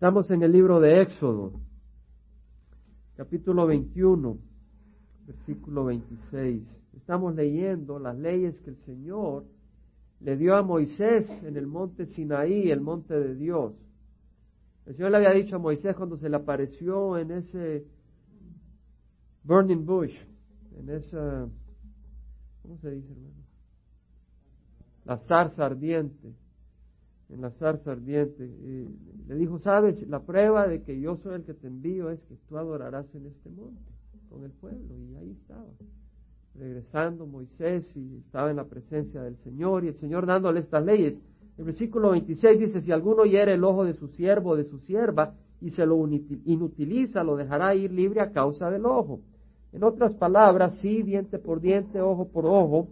Estamos en el libro de Éxodo, capítulo 21, versículo 26. Estamos leyendo las leyes que el Señor le dio a Moisés en el monte Sinaí, el monte de Dios. El Señor le había dicho a Moisés cuando se le apareció en ese burning bush, en esa, ¿cómo se dice, hermano? La zarza ardiente en la zarza ardiente. le dijo, sabes, la prueba de que yo soy el que te envío es que tú adorarás en este monte con el pueblo. Y ahí estaba, regresando Moisés y estaba en la presencia del Señor y el Señor dándole estas leyes. El versículo 26 dice, si alguno hiere el ojo de su siervo o de su sierva y se lo inutiliza, lo dejará ir libre a causa del ojo. En otras palabras, sí, diente por diente, ojo por ojo,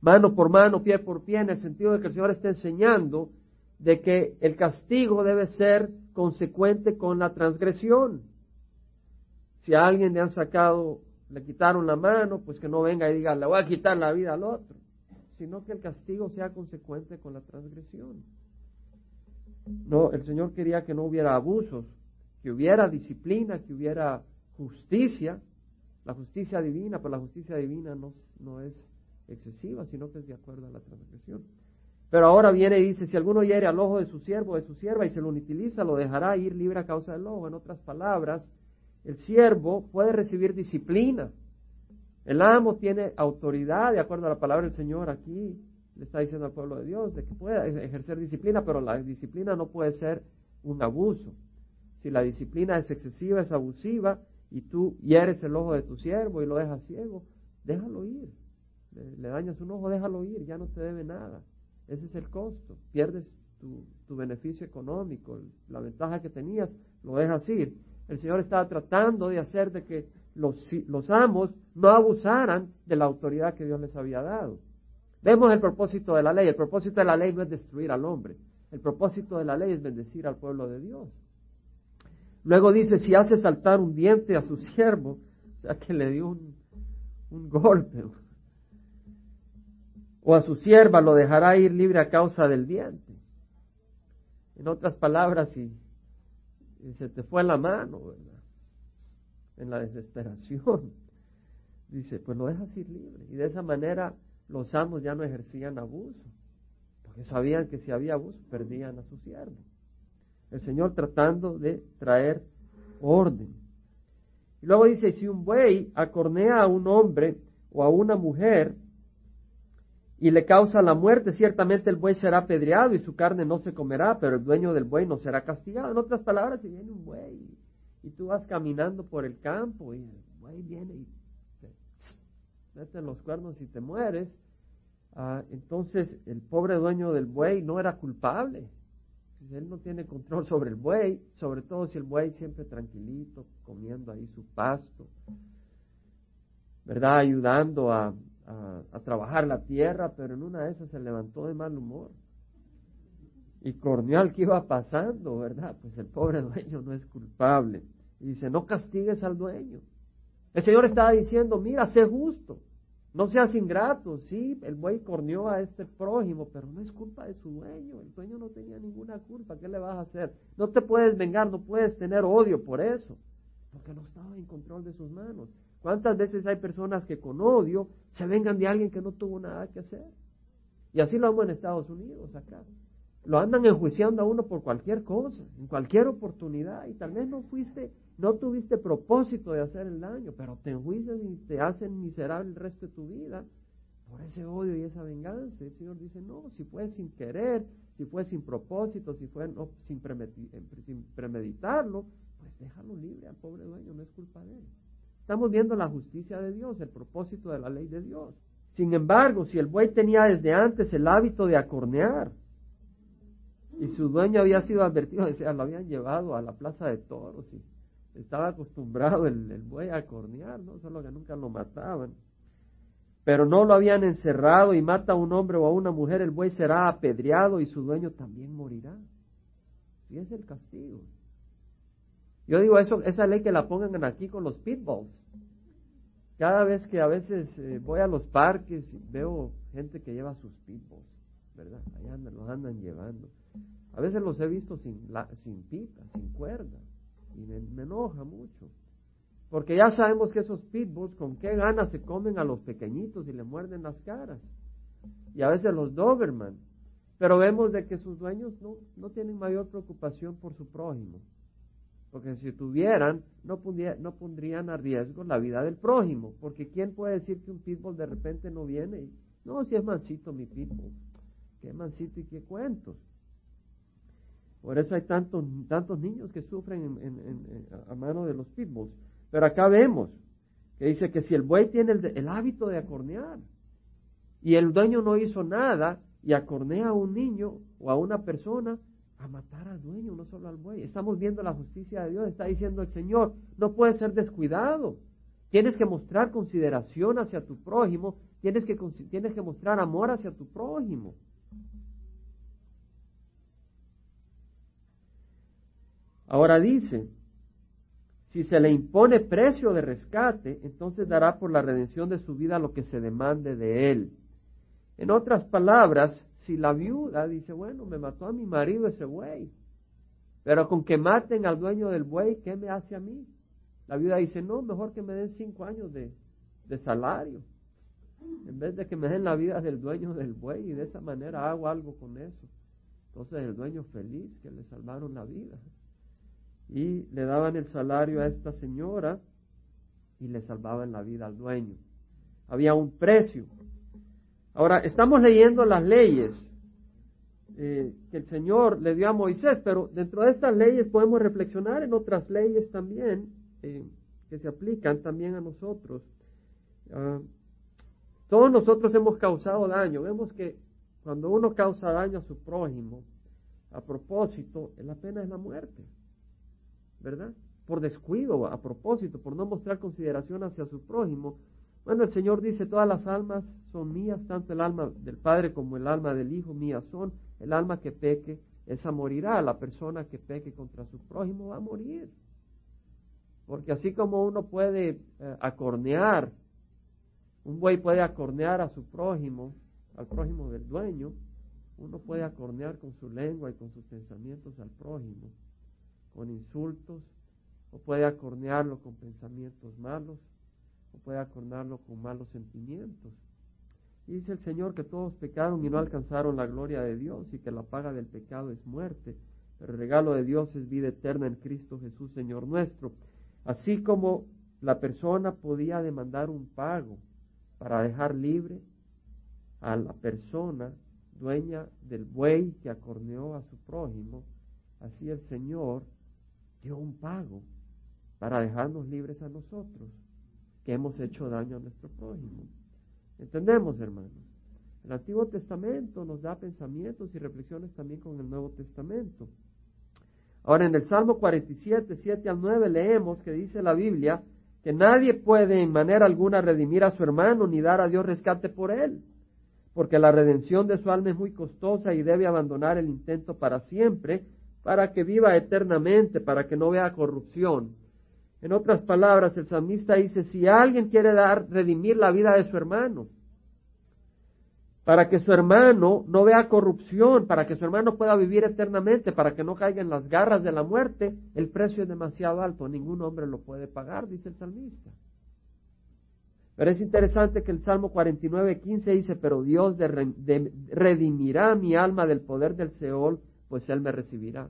mano por mano, pie por pie, en el sentido de que el Señor está enseñando de que el castigo debe ser consecuente con la transgresión. Si a alguien le han sacado, le quitaron la mano, pues que no venga y diga, le voy a quitar la vida al otro, sino que el castigo sea consecuente con la transgresión. No, el Señor quería que no hubiera abusos, que hubiera disciplina, que hubiera justicia, la justicia divina, pero la justicia divina no, no es excesiva, sino que es de acuerdo a la transgresión. Pero ahora viene y dice, si alguno hiere al ojo de su siervo o de su sierva y se lo utiliza, lo dejará ir libre a causa del ojo. En otras palabras, el siervo puede recibir disciplina. El amo tiene autoridad, de acuerdo a la palabra del Señor aquí, le está diciendo al pueblo de Dios, de que puede ejercer disciplina, pero la disciplina no puede ser un abuso. Si la disciplina es excesiva, es abusiva, y tú hieres el ojo de tu siervo y lo dejas ciego, déjalo ir le, dañas un ojo, déjalo ir, ya no te debe nada. Ese es el costo. Pierdes tu, tu beneficio económico, la ventaja que tenías, lo dejas ir. El Señor estaba tratando de hacer de que los, los amos no abusaran de la autoridad que Dios les había dado. Vemos el propósito de la ley. El propósito de la ley no es destruir al hombre. El propósito de la ley es bendecir al pueblo de Dios. Luego dice, si hace saltar un diente a su siervo, o sea que le dio un, un golpe, o a su sierva lo dejará ir libre a causa del diente. En otras palabras, si, se te fue la mano, ¿verdad? En la desesperación, dice, pues lo dejas ir libre. Y de esa manera los amos ya no ejercían abuso, porque sabían que si había abuso perdían a su siervo. El Señor tratando de traer orden. Y luego dice, si un buey acornea a un hombre o a una mujer, y le causa la muerte, ciertamente el buey será apedreado y su carne no se comerá, pero el dueño del buey no será castigado. En otras palabras, si viene un buey y tú vas caminando por el campo y el buey viene y te mete los cuernos y te mueres, ah, entonces el pobre dueño del buey no era culpable. Él no tiene control sobre el buey, sobre todo si el buey siempre tranquilito, comiendo ahí su pasto, ¿verdad? Ayudando a, a, trabajar la tierra, pero en una de esas se levantó de mal humor. Y corneó al que iba pasando, ¿verdad? Pues el pobre dueño no es culpable. Y dice, no castigues al dueño. El Señor estaba diciendo, mira, sé justo, no seas ingrato. Sí, el buey corneó a este prójimo, pero no es culpa de su dueño. El dueño no tenía ninguna culpa. ¿Qué le vas a hacer? No te puedes vengar, no puedes tener odio por eso, porque no estaba en control de sus manos. ¿Cuántas veces hay personas que con odio se vengan de alguien que no tuvo nada que hacer? Y así lo vemos en Estados Unidos acá. Lo andan enjuiciando a uno por cualquier cosa, en cualquier oportunidad, y tal vez no fuiste, no tuviste propósito de hacer el daño, pero te enjuician y te hacen miserable el resto de tu vida por ese odio y esa venganza. El Señor dice, no, si fue sin querer, si fue sin propósito, si fue no, sin, sin premeditarlo, pues déjalo libre al pobre dueño, no es culpa de él. Estamos viendo la justicia de Dios, el propósito de la ley de Dios. Sin embargo, si el buey tenía desde antes el hábito de acornear y su dueño había sido advertido, o sea, lo habían llevado a la plaza de toros y estaba acostumbrado el, el buey a acornear, ¿no? Solo que nunca lo mataban. Pero no lo habían encerrado y mata a un hombre o a una mujer, el buey será apedreado y su dueño también morirá. Y es el castigo. Yo digo eso, esa ley que la pongan aquí con los pitbulls. Cada vez que a veces eh, voy a los parques veo gente que lleva sus pitbulls, ¿verdad? Allá andan, los andan llevando. A veces los he visto sin, la, sin pita, sin cuerda, y me, me enoja mucho. Porque ya sabemos que esos pitbulls con qué ganas se comen a los pequeñitos y le muerden las caras. Y a veces los Doberman. Pero vemos de que sus dueños no, no tienen mayor preocupación por su prójimo. Porque si tuvieran, no, no pondrían a riesgo la vida del prójimo. Porque ¿quién puede decir que un pitbull de repente no viene? no, si es mansito mi pitbull. Qué mansito y qué cuentos. Por eso hay tantos, tantos niños que sufren a mano de los pitbulls. Pero acá vemos que dice que si el buey tiene el, hábito de acornear y el dueño no hizo nada y acornea a un niño o a una persona, a matar al dueño, no solo al buey. Estamos viendo la justicia de Dios, está diciendo el Señor, no puedes ser descuidado. Tienes que mostrar consideración hacia tu prójimo, tienes que, tienes que mostrar amor hacia tu prójimo. Ahora dice, si se le impone precio de rescate, entonces dará por la redención de su vida lo que se demande de él. En otras palabras, si la viuda dice, bueno, me mató a mi marido ese buey, pero con que maten al dueño del buey, ¿qué me hace a mí? La viuda dice, no, mejor que me den cinco años de, de salario, en vez de que me den la vida del dueño del buey y de esa manera hago algo con eso. Entonces el dueño feliz que le salvaron la vida y le daban el salario a esta señora y le salvaban la vida al dueño. Había un precio. Ahora, estamos leyendo las leyes eh, que el Señor le dio a Moisés, pero dentro de estas leyes podemos reflexionar en otras leyes también eh, que se aplican también a nosotros. Ah, todos nosotros hemos causado daño. Vemos que cuando uno causa daño a su prójimo, a propósito, la pena es la muerte. ¿verdad? Por descuido, a propósito, por no mostrar consideración hacia su prójimo. Bueno, el Señor dice, todas las almas son mías, tanto el alma del Padre como el alma del Hijo mías son. El alma que peque, esa morirá. La persona que peque contra su prójimo va a morir. Porque así como uno puede eh, acornear, un buey puede acornear a su prójimo, al prójimo del dueño, uno puede acornear con su lengua y con sus pensamientos al prójimo con insultos, o puede acornearlo con pensamientos malos, puede acornearlo con malos sentimientos. Dice el Señor que todos pecaron y no alcanzaron la gloria de Dios y que la paga del pecado es muerte, pero el regalo de Dios es vida eterna en Cristo Jesús, Señor nuestro. Así como la persona podía demandar un pago para dejar libre a la persona dueña del buey que acorneó a su prójimo, así el Señor dio un pago para dejarnos libres a nosotros que hemos hecho daño a nuestro prójimo. ¿Entendemos, hermanos? El Antiguo Testamento nos da pensamientos y reflexiones también con el Nuevo Testamento. Ahora, en el Salmo 47, 7 al 9, leemos que dice la Biblia que nadie puede en manera alguna redimir a su hermano ni dar a Dios rescate por él, porque la redención de su alma es muy costosa y debe abandonar el intento para siempre, para que viva eternamente, para que no vea corrupción. En otras palabras, el salmista dice, si alguien quiere dar, redimir la vida de su hermano, para que su hermano no vea corrupción, para que su hermano pueda vivir eternamente, para que no caiga en las garras de la muerte, el precio es demasiado alto, ningún hombre lo puede pagar, dice el salmista. Pero es interesante que el Salmo 49, 15 dice, pero Dios redimirá mi alma del poder del Seol pues Él me recibirá.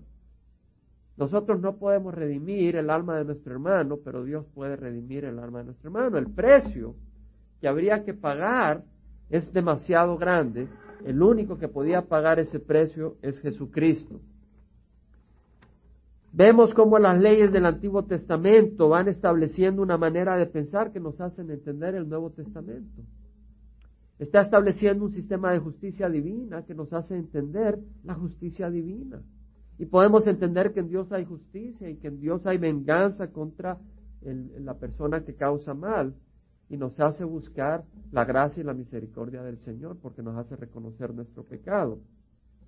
Nosotros no podemos redimir el alma de nuestro hermano, pero Dios puede redimir el alma de nuestro hermano. El precio que habría que pagar es demasiado grande. El único que podía pagar ese precio es Jesucristo. Vemos cómo las leyes del Antiguo Testamento van estableciendo una manera de pensar que nos hacen entender el Nuevo Testamento. Está estableciendo un sistema de justicia divina que nos hace entender la justicia divina. Y podemos entender que en Dios hay justicia y que en Dios hay venganza contra la persona que causa mal. Y nos hace buscar la gracia y la misericordia del Señor porque nos hace reconocer nuestro pecado.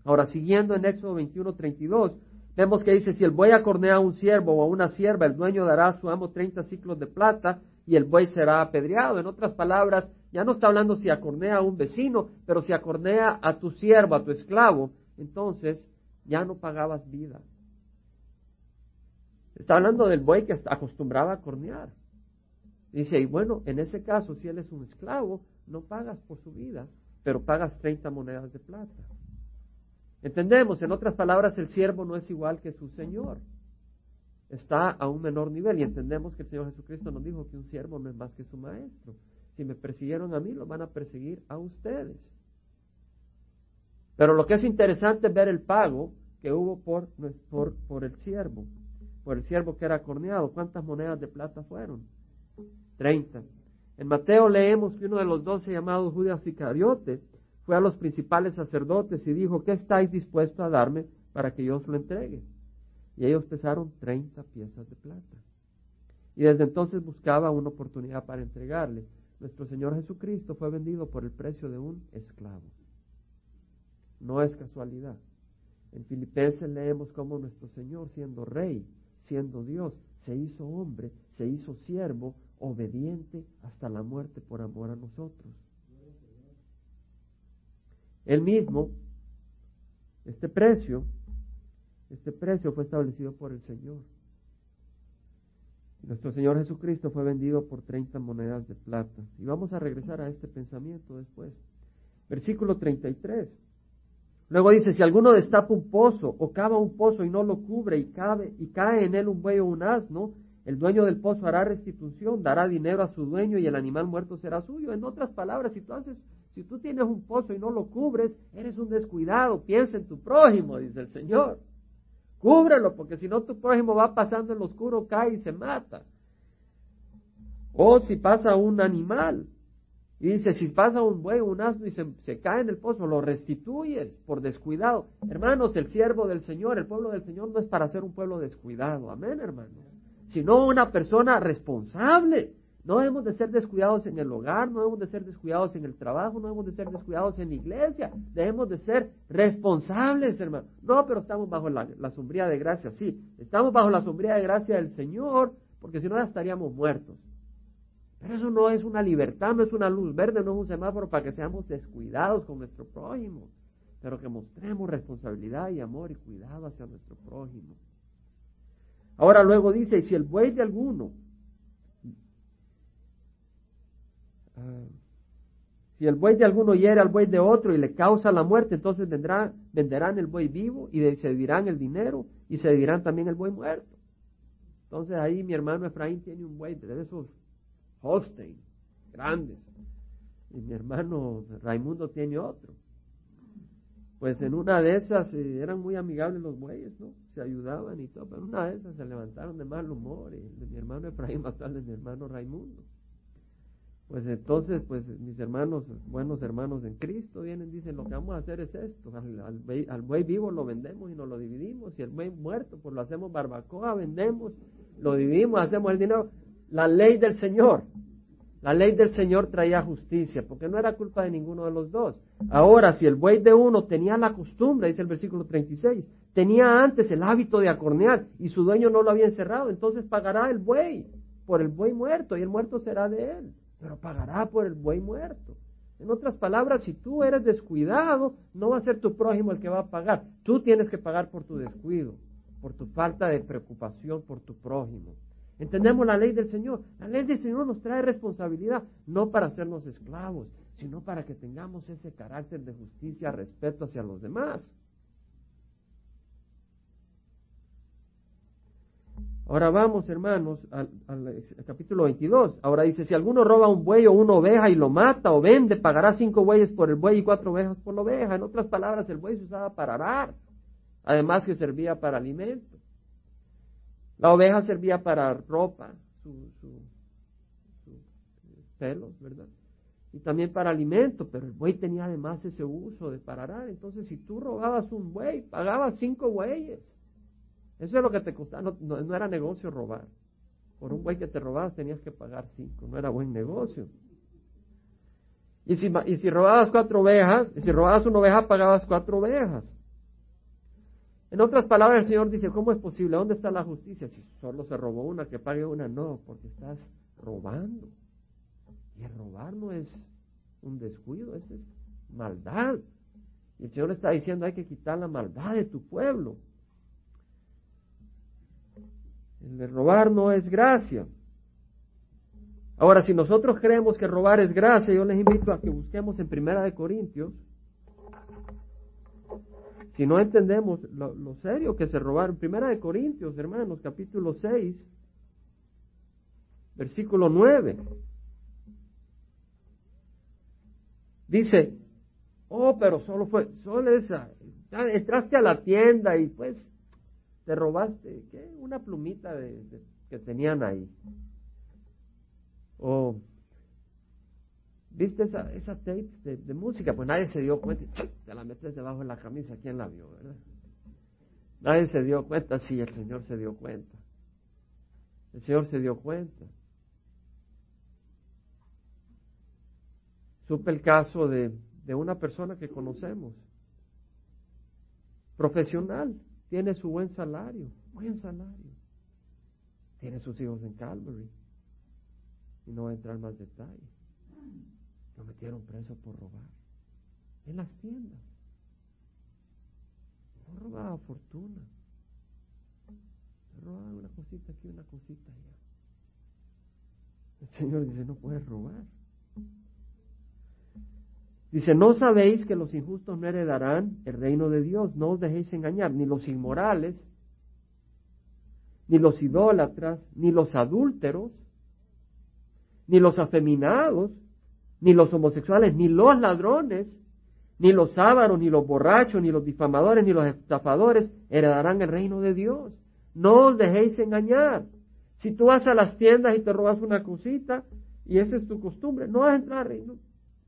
Ahora, siguiendo en Éxodo 21, 32, vemos que dice, si el buey acornea a un siervo o a una sierva, el dueño dará a su amo 30 ciclos de plata y el buey será apedreado. En otras palabras, ya no está hablando si acornea a un vecino, pero si acornea a tu siervo, a tu esclavo, entonces ya no pagabas vida. Está hablando del buey que acostumbraba a cornear. Dice, y bueno, en ese caso, si él es un esclavo, no pagas por su vida, pero pagas 30 monedas de plata. Entendemos, en otras palabras, el siervo no es igual que su Señor. Está a un menor nivel y entendemos que el Señor Jesucristo nos dijo que un siervo no es más que su maestro. Si me persiguieron a mí, lo van a perseguir a ustedes. Pero lo que es interesante es ver el pago que hubo por, por el siervo, por el siervo que era corneado. ¿Cuántas monedas de plata fueron? Treinta. En Mateo leemos que uno de los doce llamados Judas Iscariote fue a los principales sacerdotes y dijo, ¿qué estáis dispuestos a darme para que yo os lo entregue? Y ellos pesaron treinta piezas de plata. Y desde entonces buscaba una oportunidad para entregarle. Nuestro Señor Jesucristo fue vendido por el precio de un esclavo. No es casualidad. En Filipenses leemos cómo nuestro Señor, siendo rey, siendo Dios, se hizo hombre, se hizo siervo, obediente hasta la muerte por amor a nosotros. Él mismo, este precio, este precio fue establecido por el Señor. Nuestro Señor Jesucristo fue vendido por 30 monedas de plata. Y vamos a regresar a este pensamiento después. Versículo 33. Luego dice, si alguno destapa un pozo o cava un pozo y no lo cubre y, y cae en él un buey o un asno, el dueño del pozo hará restitución, dará dinero a su dueño y el animal muerto será suyo. En otras palabras, si tú haces, si tú tienes un pozo y no lo cubres, eres un descuidado. Piensa en tu prójimo, dice el Señor. Cúbrelo, porque si no tu prójimo va pasando en lo oscuro, cae y se mata. O si pasa un animal, y dice, si pasa un buey, un asno y se, cae en el pozo, lo restituyes por descuidado. Hermanos, el siervo del Señor, el pueblo del Señor no es para ser un pueblo descuidado. Amén, hermanos. Sino una persona responsable. No debemos de ser descuidados en el hogar, no debemos de ser descuidados en el trabajo, no debemos de ser descuidados en la iglesia. Debemos de ser responsables, hermano. No, pero estamos bajo la, la sombría de gracia, sí. Estamos bajo la sombría de gracia del Señor, porque si no ya estaríamos muertos. Pero eso no es una libertad, no es una luz verde, no es un semáforo para que seamos descuidados con nuestro prójimo, pero que mostremos responsabilidad y amor y cuidado hacia nuestro prójimo. Ahora luego dice, y si el buey de alguno, ah, si el buey de alguno hiere al buey de otro y le causa la muerte, entonces vendrá, venderán el buey vivo y se dirán el dinero y se dirán también el buey muerto. Entonces ahí mi hermano Efraín tiene un buey de esos Holstein, grandes. Y mi hermano Raimundo tiene otro. Pues en una de esas eh, eran muy amigables los bueyes, ¿no? Se ayudaban y todo, pero en una de esas se levantaron de mal humor y mi hermano Efraín mató al de mi hermano Raimundo. Pues entonces, pues mis hermanos, buenos hermanos en Cristo, vienen dicen, lo que vamos a hacer es esto, al, al, buey vivo lo vendemos y nos lo dividimos, y el buey muerto, pues lo hacemos barbacoa, vendemos, lo dividimos, hacemos el dinero la ley del Señor. La ley del Señor traía justicia, porque no era culpa de ninguno de los dos. Ahora, si el buey de uno tenía la costumbre, dice el versículo 36, tenía antes el hábito de acornear y su dueño no lo había encerrado, entonces pagará el buey por el buey muerto y el muerto será de él, pero pagará por el buey muerto. En otras palabras, si tú eres descuidado, no va a ser tu prójimo el que va a pagar. Tú tienes que pagar por tu descuido, por tu falta de preocupación por tu prójimo. Entendemos la ley del Señor. La ley del Señor nos trae responsabilidad, no para hacernos esclavos, sino para que tengamos ese carácter de justicia, respeto hacia los demás. Ahora vamos, hermanos, al, capítulo 22. Ahora dice, si alguno roba un buey o una oveja y lo mata o vende, pagará cinco bueyes por el buey y cuatro ovejas por la oveja. En otras palabras, el buey se usaba para arar, además que servía para alimento. La oveja servía para ropa, su, su, pelos, ¿verdad? Y también para alimento, pero el buey tenía además ese uso de pararar. Entonces, si tú robabas un buey, pagabas cinco bueyes. Eso es lo que te costaba, no, era negocio robar. Por un buey que te robabas tenías que pagar cinco, no era buen negocio. Y si, y si robabas cuatro ovejas, y si robabas una oveja, pagabas cuatro ovejas. En otras palabras, el Señor dice, ¿cómo es posible? ¿Dónde está la justicia? Si solo se robó una, que pague una, no, porque estás robando. Y el robar no es un descuido, es, es maldad. Y el Señor está diciendo, hay que quitar la maldad de tu pueblo. El de robar no es gracia. Ahora, si nosotros creemos que robar es gracia, yo les invito a que busquemos en Primera de Corintios. Si no entendemos lo, serio que se robaron, Primera de Corintios, hermanos, capítulo 6, versículo 9. Dice, oh, pero solo fue, solo esa, entraste a la tienda y pues te robaste, ¿qué? Una plumita de, que tenían ahí. O, ¿viste esa, esa tape de, música? Pues nadie se dio cuenta, te la metes debajo de la camisa, ¿quién la vio, verdad? Nadie se dio cuenta, sí, el Señor se dio cuenta. El Señor se dio cuenta. Supe el caso de, de una persona que conocemos, profesional, tiene su buen salario, buen salario. Tiene sus hijos en Calvary. Y no va a entrar más detalle. Lo metieron preso por robar. En las tiendas. No robaba fortuna. Robaba una cosita aquí, una cosita allá. El Señor dice, no puedes robar. Dice, ¿no sabéis que los injustos no heredarán el reino de Dios? No os dejéis engañar, ni los inmorales, ni los idólatras, ni los adúlteros, ni los afeminados, ni los homosexuales, ni los ladrones, ni los ávaros, ni los borrachos, ni los difamadores, ni los estafadores heredarán el reino de Dios. No os dejéis engañar. Si tú vas a las tiendas y te robas una cosita, y esa es tu costumbre, no vas a entrar al reino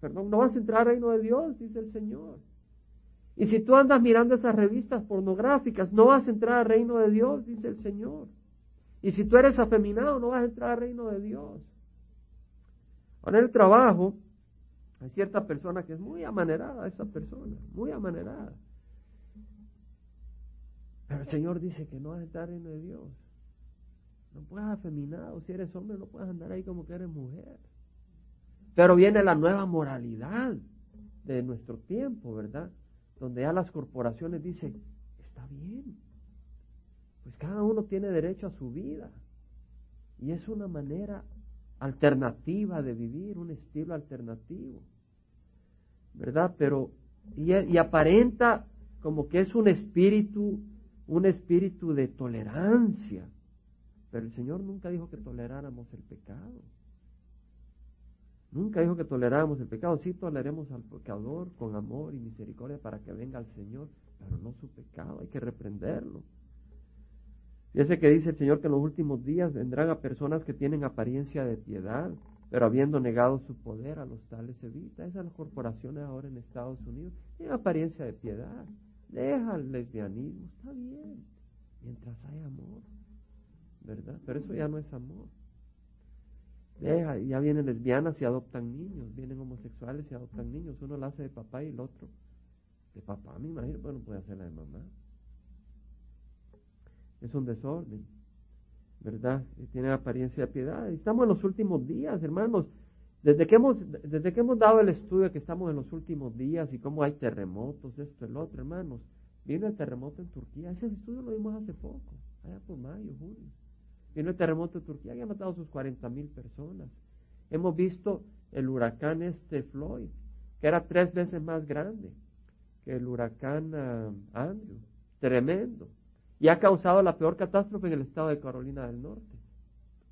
Perdón, no vas a entrar al reino de Dios, dice el Señor. Y si tú andas mirando esas revistas pornográficas, no vas a entrar al reino de Dios, dice el Señor. Y si tú eres afeminado, no vas a entrar al reino de Dios. Ahora el trabajo, hay cierta persona que es muy amanerada, esa persona, muy amanerada. Pero el Señor dice que no vas a reino de Dios. No puedes afeminado, si eres hombre, no puedes andar ahí como que eres mujer. Pero viene la nueva moralidad de nuestro tiempo, ¿verdad? Donde ya las corporaciones dicen, está bien, pues cada uno tiene derecho a su vida. Y es una manera alternativa de vivir, un estilo alternativo, ¿verdad? Pero, y, y aparenta como que es un espíritu, un espíritu de tolerancia. Pero el Señor nunca dijo que toleráramos el pecado. Nunca dijo que toleráramos el pecado. Sí toleremos al pecador con amor y misericordia para que venga al Señor, pero no su pecado. Hay que reprenderlo. Fíjese que dice el Señor que en los últimos días vendrán a personas que tienen apariencia de piedad, pero habiendo negado su poder a los tales evita. Esas corporaciones ahora en Estados Unidos tienen apariencia de piedad. Deja el lesbianismo, está bien, mientras hay amor, ¿verdad? Pero eso ya no es amor. Deja, ya vienen lesbianas y adoptan niños, vienen homosexuales y adoptan niños. Uno la hace de papá y el otro de papá, me imagino, bueno, puede hacer la de mamá. Es un desorden, ¿verdad? Y tiene apariencia de piedad. estamos en los últimos días, hermanos. Desde que, hemos, desde que hemos dado el estudio que estamos en los últimos días y cómo hay terremotos, esto, el otro, hermanos. Vino el terremoto en Turquía. Ese estudio lo vimos hace poco, allá por mayo, junio. Vino el terremoto de Turquía que ha matado a sus 40 mil personas. Hemos visto el huracán este Floyd, que era tres veces más grande que el huracán ah, Andrew. Tremendo. Y ha causado la peor catástrofe en el estado de Carolina del Norte.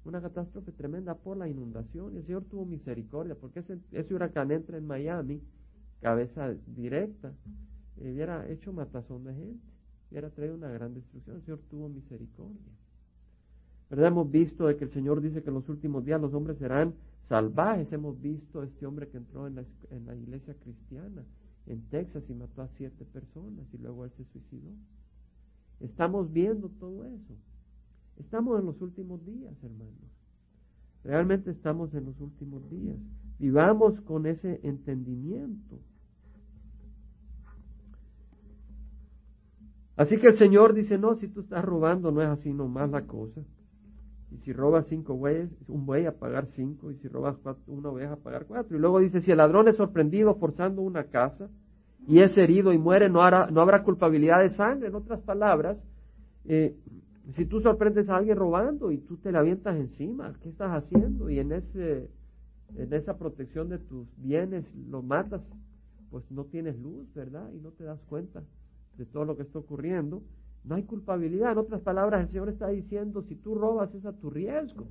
Una catástrofe tremenda por la inundación. Y el Señor tuvo misericordia, porque ese, huracán entra en Miami, cabeza directa, y hubiera hecho matazón de gente, hubiera traído una gran destrucción. El Señor tuvo misericordia. ¿Verdad? Hemos visto de que el Señor dice que en los últimos días los hombres serán salvajes. Hemos visto este hombre que entró en la, en la iglesia cristiana en Texas y mató a siete personas y luego él se suicidó. Estamos viendo todo eso. Estamos en los últimos días, hermanos. Realmente estamos en los últimos días. Vivamos con ese entendimiento. Así que el Señor dice, no, si tú estás robando no es así nomás la cosa. Y si robas cinco bueyes, un buey a pagar cinco, y si robas una oveja a pagar cuatro. Y luego dice, si el ladrón es sorprendido forzando una casa, y es herido y muere, no, hará, no habrá culpabilidad de sangre. En otras palabras, eh, si tú sorprendes a alguien robando y tú te le avientas encima, ¿qué estás haciendo? Y en, ese, en esa protección de tus bienes lo matas, pues no tienes luz, ¿verdad? Y no te das cuenta de todo lo que está ocurriendo. No hay culpabilidad. En otras palabras, el Señor está diciendo, si tú robas es a tu riesgo.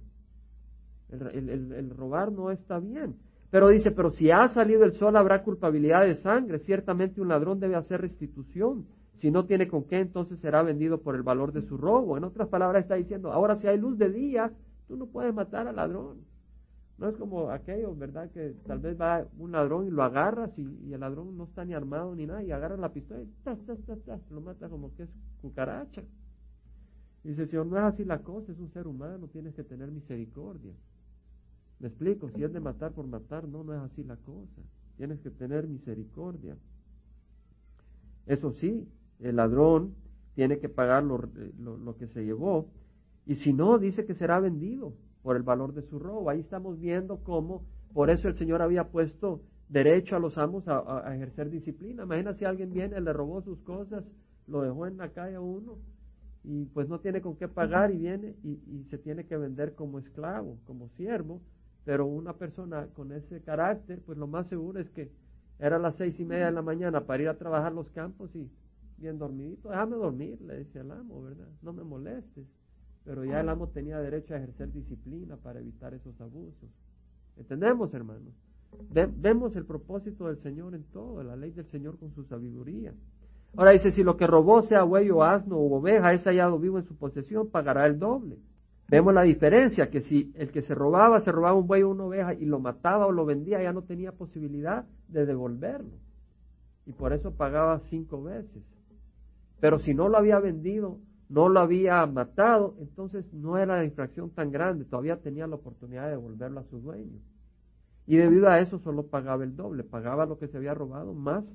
El, el, robar no está bien. Pero dice, pero si ha salido el sol habrá culpabilidad de sangre. Ciertamente un ladrón debe hacer restitución. Si no tiene con qué, entonces será vendido por el valor de su robo. En otras palabras, está diciendo, ahora si hay luz de día, tú no puedes matar al ladrón. No es como aquello, ¿verdad? Que tal vez va un ladrón y lo agarras y, el ladrón no está ni armado ni nada y agarra la pistola y tas, tas, tas, tas, lo mata como que es cucaracha. Y dice, Señor, no es así la cosa, es un ser humano, tienes que tener misericordia. ¿Me explico? Si es de matar por matar, no, no es así la cosa. Tienes que tener misericordia. Eso sí, el ladrón tiene que pagar eh, lo, que se llevó, y si no, dice que será vendido por el valor de su robo. Ahí estamos viendo cómo, por eso el Señor había puesto derecho a los amos a, ejercer disciplina. Imagina si alguien viene, le robó sus cosas, lo dejó en la calle a uno, y pues no tiene con qué pagar y viene y se tiene que vender como esclavo, como siervo, pero una persona con ese carácter, pues lo más seguro es que era las seis y media de la mañana para ir a trabajar los campos y bien dormidito, déjame dormir, le decía el amo, ¿verdad? No me molestes. Pero ya el amo tenía derecho a ejercer disciplina para evitar esos abusos. ¿Entendemos, hermanos? vemos el propósito del Señor en todo, la ley del Señor con su sabiduría. Ahora dice, si lo que robó sea buey o asno o oveja, es hallado vivo en su posesión, pagará el doble. Vemos la diferencia, que si el que se robaba, se robaba un buey o una oveja y lo mataba o lo vendía, ya no tenía posibilidad de devolverlo. Y por eso pagaba cinco veces. Pero si no lo había vendido, no lo había matado, entonces no era la infracción tan grande, todavía tenía la oportunidad de devolverlo a su dueño. Y debido a eso solo pagaba el doble, pagaba lo que se había robado más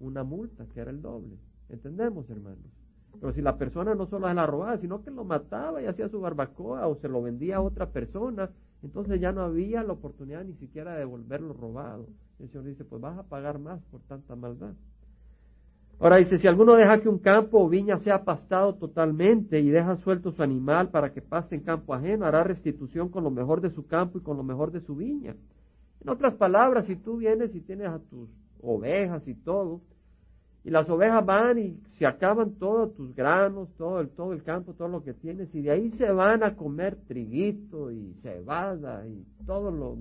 una multa, que era el doble. ¿Entendemos, hermanos? Pero si la persona no solo se la robaba, sino que lo mataba y hacía su barbacoa o se lo vendía a otra persona, entonces ya no había la oportunidad ni siquiera de devolverlo robado. El Señor dice, pues vas a pagar más por tanta maldad. Ahora dice, si alguno deja que un campo o viña sea pastado totalmente y deja suelto su animal para que paste en campo ajeno, hará restitución con lo mejor de su campo y con lo mejor de su viña. En otras palabras, si tú vienes y tienes a tus ovejas y todo, y las ovejas van y se acaban todos tus granos, todo el, todo el campo, todo lo que tienes, y de ahí se van a comer triguito y cebada y todo lo,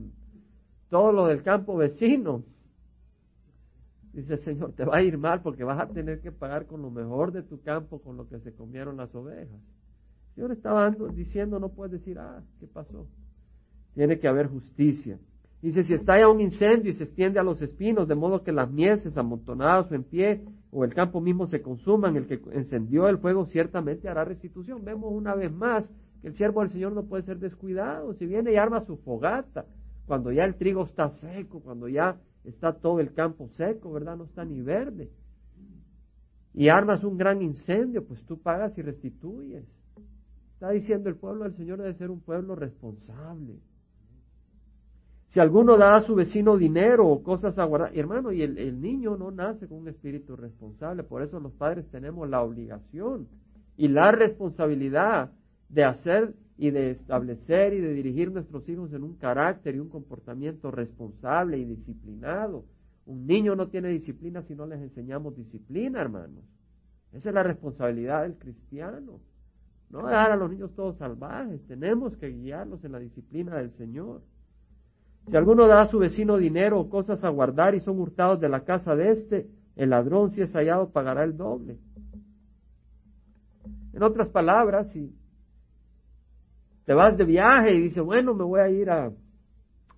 todo lo del campo vecino. Dice el Señor, te va a ir mal porque vas a tener que pagar con lo mejor de tu campo, con lo que se comieron las ovejas. El Señor estaba diciendo, no puedes decir, ah, ¿qué pasó? Tiene que haber justicia. Dice, si estalla un incendio y se extiende a los espinos, de modo que las mieses amontonadas o en pie, o el campo mismo se consuman, el que encendió el fuego ciertamente hará restitución. Vemos una vez más que el siervo del Señor no puede ser descuidado. Si viene y arma su fogata, cuando ya el trigo está seco, cuando ya está todo el campo seco, ¿verdad? No está ni verde. Y armas un gran incendio, pues tú pagas y restituyes. Está diciendo el pueblo del Señor debe ser un pueblo responsable. Si alguno da a su vecino dinero o cosas a guardar, hermano, y el, niño no nace con un espíritu responsable, por eso los padres tenemos la obligación y la responsabilidad de hacer y de establecer y de dirigir nuestros hijos en un carácter y un comportamiento responsable y disciplinado. Un niño no tiene disciplina si no les enseñamos disciplina, hermanos. Esa es la responsabilidad del cristiano. No dejar a los niños todos salvajes, tenemos que guiarlos en la disciplina del Señor. Si alguno da a su vecino dinero o cosas a guardar y son hurtados de la casa de éste, el ladrón si es hallado pagará el doble. En otras palabras, si te vas de viaje y dices, bueno, me voy a ir a,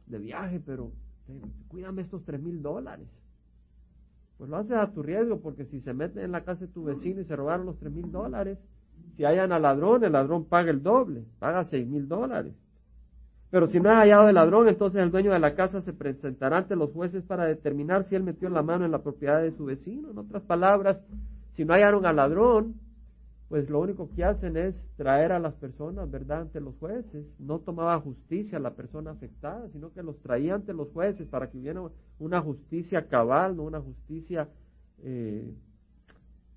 de viaje, pero eh, cuídame estos tres mil dólares. Pues lo haces a tu riesgo, porque si se meten en la casa de tu vecino y se robaron los tres mil dólares, si hayan al ladrón, el ladrón paga el doble, paga seis mil dólares. Pero si no es hallado el ladrón, entonces el dueño de la casa se presentará ante los jueces para determinar si él metió la mano en la propiedad de su vecino. En otras palabras, si no hallaron al ladrón, pues lo único que hacen es traer a las personas, ¿verdad?, ante los jueces. No tomaba justicia la persona afectada, sino que los traía ante los jueces para que hubiera una justicia cabal, no una justicia eh,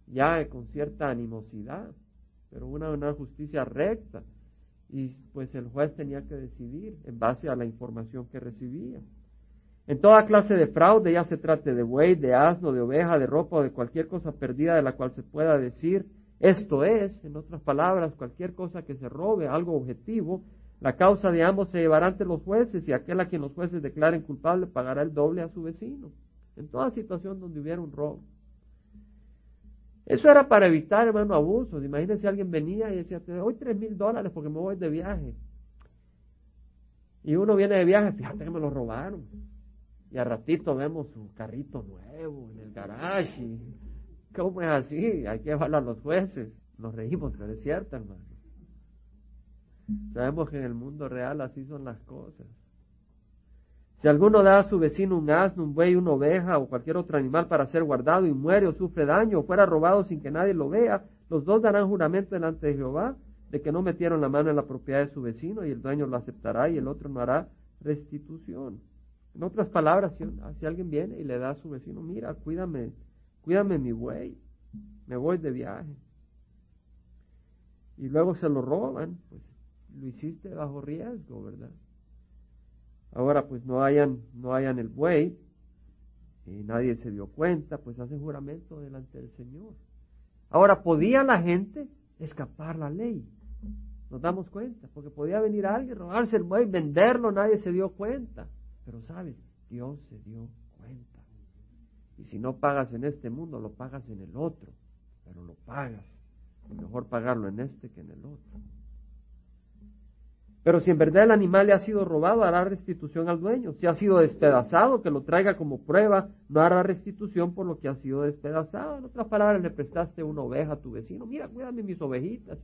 ya con cierta animosidad, pero una, una justicia recta. Y pues el juez tenía que decidir en base a la información que recibía. En toda clase de fraude, ya se trate de buey, de asno, de oveja, de ropa o de cualquier cosa perdida de la cual se pueda decir, esto es, en otras palabras, cualquier cosa que se robe, algo objetivo, la causa de ambos se llevará ante los jueces y aquel a quien los jueces declaren culpable pagará el doble a su vecino. En toda situación donde hubiera un robo. Eso era para evitar, hermano, abusos. Imagínense si alguien venía y decía, doy tres mil dólares porque me voy de viaje. Y uno viene de viaje, fíjate que me lo robaron. Y a ratito vemos su carrito nuevo en el garage. ¿Cómo es así? Hay que llevarlo a los jueces. Nos reímos, pero es cierto, hermano. Sabemos que en el mundo real así son las cosas. Si alguno da a su vecino un asno, un buey, una oveja o cualquier otro animal para ser guardado y muere o sufre daño o fuera robado sin que nadie lo vea, los dos darán juramento delante de Jehová de que no metieron la mano en la propiedad de su vecino y el dueño lo aceptará y el otro no hará restitución. En otras palabras, si, alguien viene y le da a su vecino, mira, cuídame, cuídame mi buey, me voy de viaje. Y luego se lo roban, pues lo hiciste bajo riesgo, ¿verdad? Ahora pues no hayan, no hayan el buey, y nadie se dio cuenta, pues hace juramento delante del Señor. Ahora, ¿podía la gente escapar la ley? Nos damos cuenta, porque podía venir alguien, robarse el buey, venderlo, nadie se dio cuenta. Pero sabes, Dios se dio cuenta. Y si no pagas en este mundo, lo pagas en el otro, pero lo pagas. mejor pagarlo en este que en el otro. Pero si en verdad el animal le ha sido robado, hará restitución al dueño. Si ha sido despedazado, que lo traiga como prueba, no hará restitución por lo que ha sido despedazado. En otras palabras, le prestaste una oveja a tu vecino. Mira, cuídame mis ovejitas.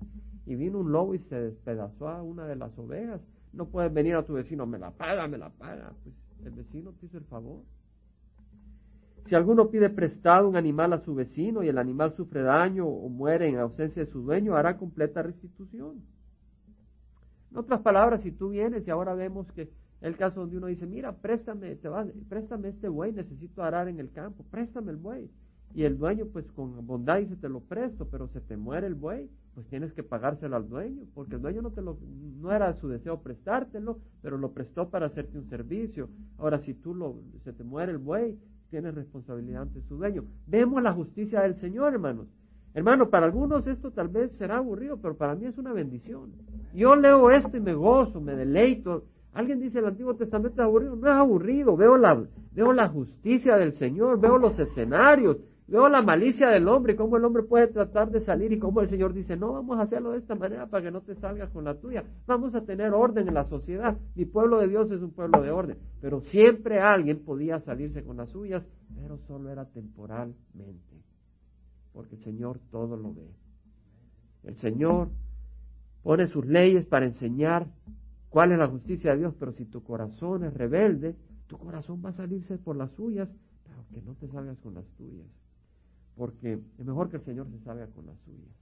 Y vino un lobo y se despedazó a una de las ovejas. No puedes venir a tu vecino, me la paga, me la paga. Pues el vecino te hizo el favor. Si alguno pide prestado un animal a su vecino y el animal sufre daño o muere en ausencia de su dueño, hará completa restitución. En otras palabras, si tú vienes y ahora vemos que el caso donde uno dice, mira, préstame, te préstame este buey, necesito arar en el campo, préstame el buey. Y el dueño, pues con bondad dice, te lo presto, pero se te muere el buey, pues tienes que pagárselo al dueño, porque el dueño no te lo, no era su deseo prestártelo, pero lo prestó para hacerte un servicio. Ahora, si tú lo, se te muere el buey, tienes responsabilidad ante su dueño. Vemos la justicia del Señor, hermanos. Hermano, para algunos esto tal vez será aburrido, pero para mí es una bendición. Yo leo esto y me gozo, me deleito. Alguien dice el Antiguo Testamento es aburrido. No es aburrido. Veo la, veo la justicia del Señor, veo los escenarios, veo la malicia del hombre, cómo el hombre puede tratar de salir y cómo el Señor dice, no, vamos a hacerlo de esta manera para que no te salgas con la tuya. Vamos a tener orden en la sociedad. Mi pueblo de Dios es un pueblo de orden. Pero siempre alguien podía salirse con las suyas, pero solo era temporalmente porque el Señor todo lo ve. El Señor pone sus leyes para enseñar cuál es la justicia de Dios, pero si tu corazón es rebelde, tu corazón va a salirse por las suyas, pero que no te salgas con las tuyas, porque es mejor que el Señor se salga con las suyas.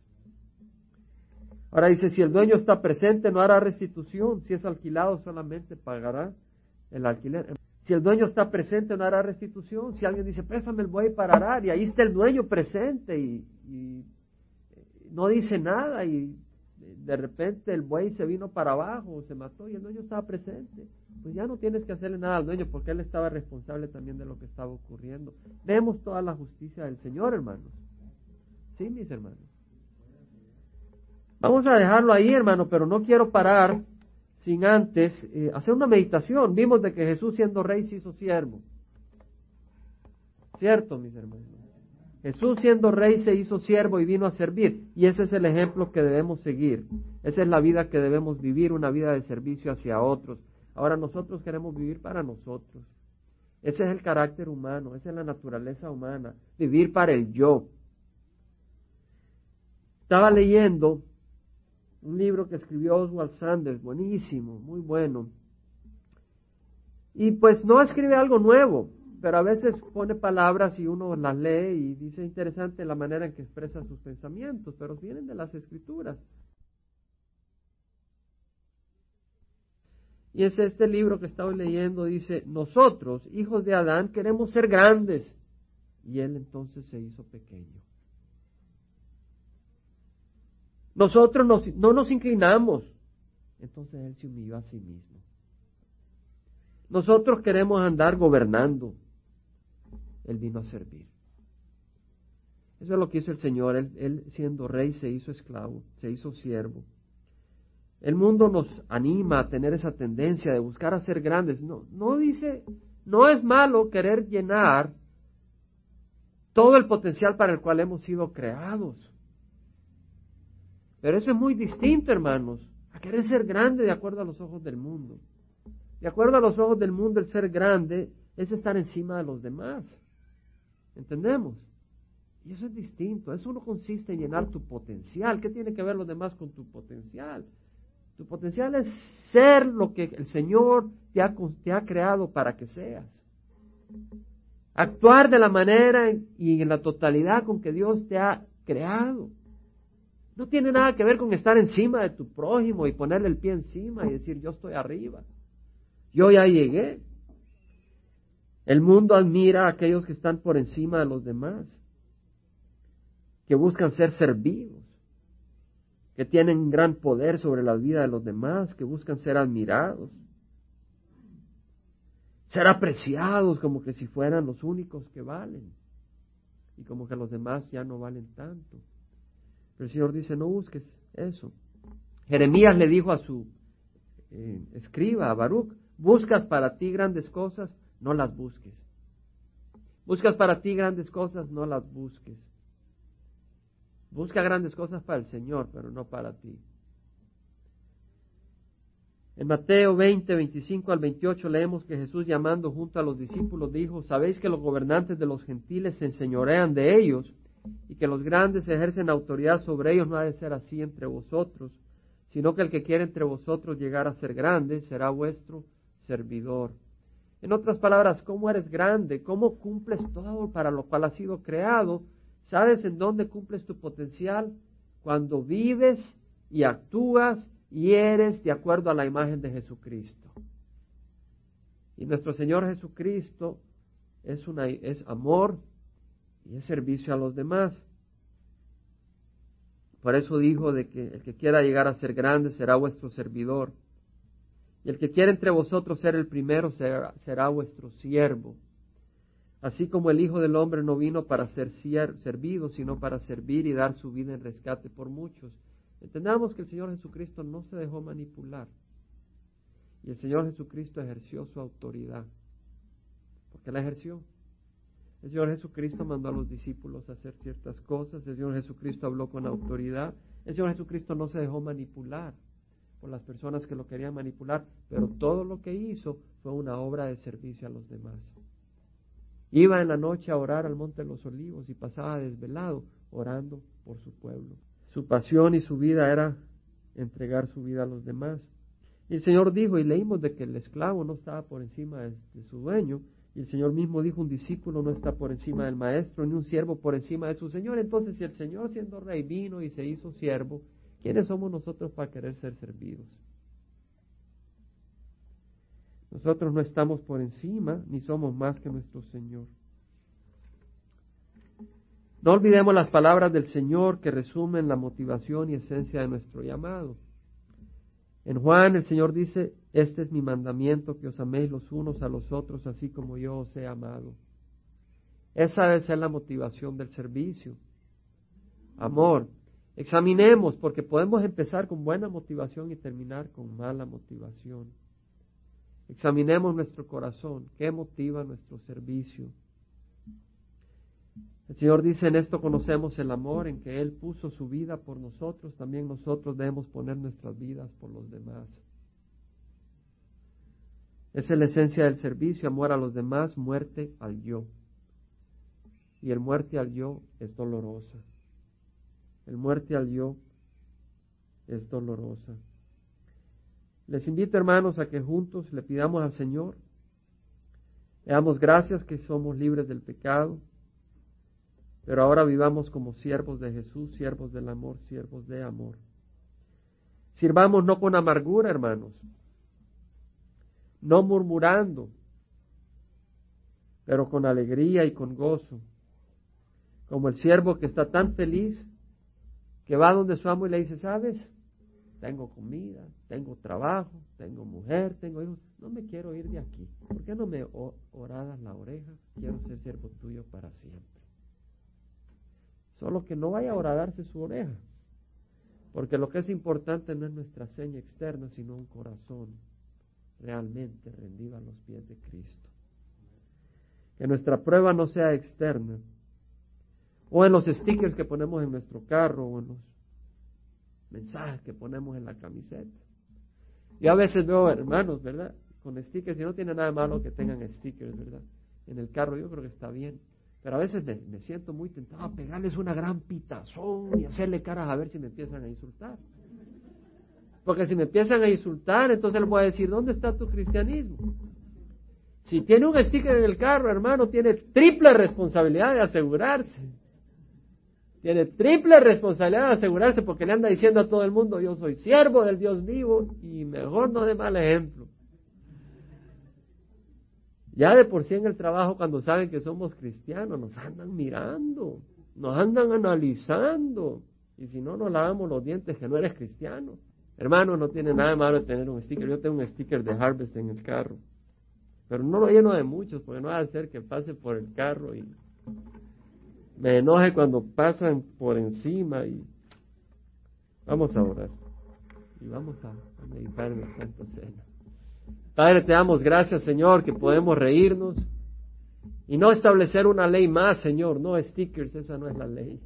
Ahora dice, si el dueño está presente, no hará restitución, si es alquilado solamente pagará el alquiler. Si el dueño está presente, no hará restitución. Si alguien dice, préstame el buey para arar, y ahí está el dueño presente y, no dice nada, y de repente el buey se vino para abajo, se mató, y el dueño estaba presente, pues ya no tienes que hacerle nada al dueño, porque él estaba responsable también de lo que estaba ocurriendo. Vemos toda la justicia del Señor, hermanos. Sí, mis hermanos. Vamos a dejarlo ahí, hermano, pero no quiero parar sin antes eh, hacer una meditación. Vimos de que Jesús siendo rey se hizo siervo. ¿Cierto, mis hermanos? Jesús siendo rey se hizo siervo y vino a servir. Y ese es el ejemplo que debemos seguir. Esa es la vida que debemos vivir, una vida de servicio hacia otros. Ahora nosotros queremos vivir para nosotros. Ese es el carácter humano, esa es la naturaleza humana, vivir para el yo. Estaba leyendo un libro que escribió Oswald Sanders, buenísimo, muy bueno. Y pues no escribe algo nuevo, pero a veces pone palabras y uno las lee y dice interesante la manera en que expresa sus pensamientos, pero vienen de las escrituras. Y es este libro que estaba leyendo, dice, nosotros, hijos de Adán, queremos ser grandes y Él entonces se hizo pequeño. Nosotros no nos inclinamos, entonces Él se humilló a sí mismo. Nosotros queremos andar gobernando, Él vino a servir. Eso es lo que hizo el Señor. Él, siendo rey se hizo esclavo, se hizo siervo. El mundo nos anima a tener esa tendencia de buscar a ser grandes. No, no dice, no es malo querer llenar todo el potencial para el cual hemos sido creados. Pero eso es muy distinto, hermanos, a querer ser grande de acuerdo a los ojos del mundo. De acuerdo a los ojos del mundo, el ser grande es estar encima de los demás. ¿Entendemos? Y eso es distinto. Eso no consiste en llenar tu potencial. ¿Qué tiene que ver los demás con tu potencial? Tu potencial es ser lo que el Señor te ha, te ha creado para que seas. Actuar de la manera y en la totalidad con que Dios te ha creado. No tiene nada que ver con estar encima de tu prójimo y ponerle el pie encima y decir yo estoy arriba. Yo ya llegué. El mundo admira a aquellos que están por encima de los demás que buscan ser servidos, que tienen gran poder sobre la vida de los demás, que buscan ser admirados, ser apreciados como que si fueran los únicos que valen y como que los demás ya no valen tanto. Pero el Señor dice, no busques eso. Jeremías le dijo a su eh, escriba, a Baruch, buscas para ti grandes cosas, no las busques. Buscas para ti grandes cosas, no las busques. Busca grandes cosas para el Señor, pero no para ti. En Mateo 20, 25 al 28 leemos que Jesús llamando junto a los discípulos dijo, sabéis que los gobernantes de los gentiles se enseñorean de ellos y que los grandes ejercen autoridad sobre ellos, no ha de ser así entre vosotros, sino que el que quiere entre vosotros llegar a ser grande será vuestro servidor. En otras palabras, ¿cómo eres grande? ¿Cómo cumples todo para lo cual has sido creado? ¿Sabes en dónde cumples tu potencial? Cuando vives y actúas y eres de acuerdo a la imagen de Jesucristo. Y nuestro Señor Jesucristo es, una, es amor y es servicio a los demás. Por eso dijo de que el que quiera llegar a ser grande será vuestro servidor. Y el que quiera entre vosotros ser el primero será, será vuestro siervo. Así como el Hijo del Hombre no vino para ser servido, sino para servir y dar su vida en rescate por muchos. Entendamos que el Señor Jesucristo no se dejó manipular. Y el Señor Jesucristo ejerció su autoridad. Porque la ejerció. El Señor Jesucristo mandó a los discípulos a hacer ciertas cosas. El Señor Jesucristo habló con autoridad. El Señor Jesucristo no se dejó manipular por las personas que lo querían manipular. Pero todo lo que hizo fue una obra de servicio a los demás. Iba en la noche a orar al Monte de los Olivos y pasaba desvelado orando por su pueblo. Su pasión y su vida era entregar su vida a los demás. Y el Señor dijo, y leímos de que el esclavo no estaba por encima de, su dueño, y el Señor mismo dijo, un discípulo no está por encima del maestro, ni un siervo por encima de su Señor. Entonces, si el Señor siendo rey vino y se hizo siervo, ¿quiénes somos nosotros para querer ser servidos? Nosotros no estamos por encima ni somos más que nuestro Señor. No olvidemos las palabras del Señor que resumen la motivación y esencia de nuestro llamado. En Juan el Señor dice, este es mi mandamiento, que os améis los unos a los otros, así como yo os he amado. Esa debe ser la motivación del servicio. Amor. Examinemos, porque podemos empezar con buena motivación y terminar con mala motivación. Examinemos nuestro corazón, qué motiva nuestro servicio. El Señor dice, en esto conocemos el amor, en que Él puso su vida por nosotros, también nosotros debemos poner nuestras vidas por los demás. Esa es la esencia del servicio, amor a los demás, muerte al yo. Y el muerte al yo es dolorosa. El muerte al yo es dolorosa. Les invito, hermanos, a que juntos le pidamos al Señor, le damos gracias que somos libres del pecado, pero ahora vivamos como siervos de Jesús, siervos del amor, siervos de amor. Sirvamos no con amargura, hermanos, no murmurando, pero con alegría y con gozo, Como el siervo que está tan feliz que va donde su amo y le dice, ¿sabes? Tengo comida, tengo trabajo, tengo mujer, tengo hijos. No me quiero ir de aquí. ¿Por qué no me oradas la oreja? Quiero ser siervo tuyo para siempre. Solo que no vaya a horadarse su oreja. Porque lo que es importante no es nuestra seña externa, sino un corazón realmente rendido a los pies de Cristo. Que nuestra prueba no sea externa, o en los stickers que ponemos en nuestro carro, o en los mensajes que ponemos en la camiseta. Y a veces veo hermanos, ¿verdad? Con stickers, y no tiene nada malo que tengan stickers, ¿verdad? En el carro yo creo que está bien. Pero a veces me, siento muy tentado a pegarles una gran pitazón y hacerle caras a ver si me empiezan a insultar. Porque si me empiezan a insultar, entonces les voy a decir, ¿dónde está tu cristianismo? Si tiene un sticker en el carro, hermano, tiene triple responsabilidad de asegurarse. Tiene triple responsabilidad de asegurarse porque le anda diciendo a todo el mundo, yo soy siervo del Dios vivo y mejor no de mal ejemplo. Ya de por sí en el trabajo cuando saben que somos cristianos nos andan mirando, nos andan analizando. Y si no nos lavamos los dientes que no eres cristiano. Hermano, no tiene nada malo tener un sticker. Yo tengo un sticker de Harvest en el carro. Pero no lo lleno de muchos porque no va a ser que pase por el carro y me enoje cuando pasan por encima y vamos a orar y vamos a, meditar en la Santa Cena. Padre, te damos gracias, Señor, que podemos reírnos y no establecer una ley más, Señor, no stickers, esa no es la ley.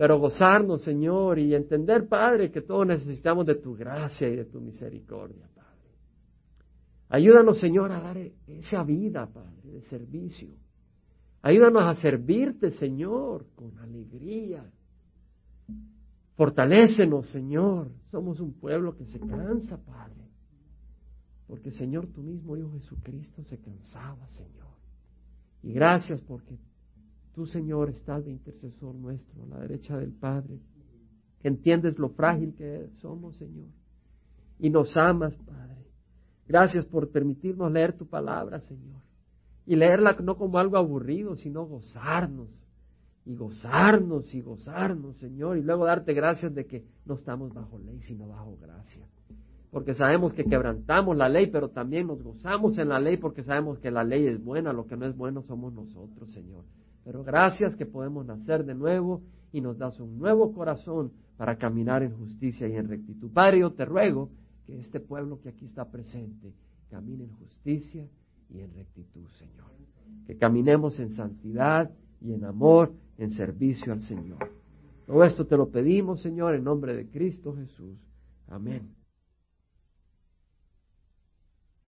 Pero gozarnos, Señor, y entender, Padre, que todos necesitamos de tu gracia y de tu misericordia, Padre. Ayúdanos, Señor, a dar esa vida, Padre, de servicio Ayúdanos a servirte, Señor, con alegría. Fortalécenos, Señor. Somos un pueblo que se cansa, Padre. Porque, Señor, tú mismo, Hijo Jesucristo, se cansaba, Señor. Y gracias porque tú, Señor, estás de intercesor nuestro a la derecha del Padre. Que entiendes lo frágil que somos, Señor. Y nos amas, Padre. Gracias por permitirnos leer tu palabra, Señor y leerla no como algo aburrido, sino gozarnos y gozarnos y gozarnos, Señor, y luego darte gracias de que no estamos bajo ley, sino bajo gracia. Porque sabemos que quebrantamos la ley, pero también nos gozamos en la ley porque sabemos que la ley es buena, lo que no es bueno somos nosotros, Señor. Pero gracias que podemos nacer de nuevo y nos das un nuevo corazón para caminar en justicia y en rectitud. Padre, yo te ruego que este pueblo que aquí está presente camine en justicia y en rectitud, Señor. Que caminemos en santidad y en amor, en servicio al Señor. Todo esto te lo pedimos, Señor, en nombre de Cristo Jesús. Amén.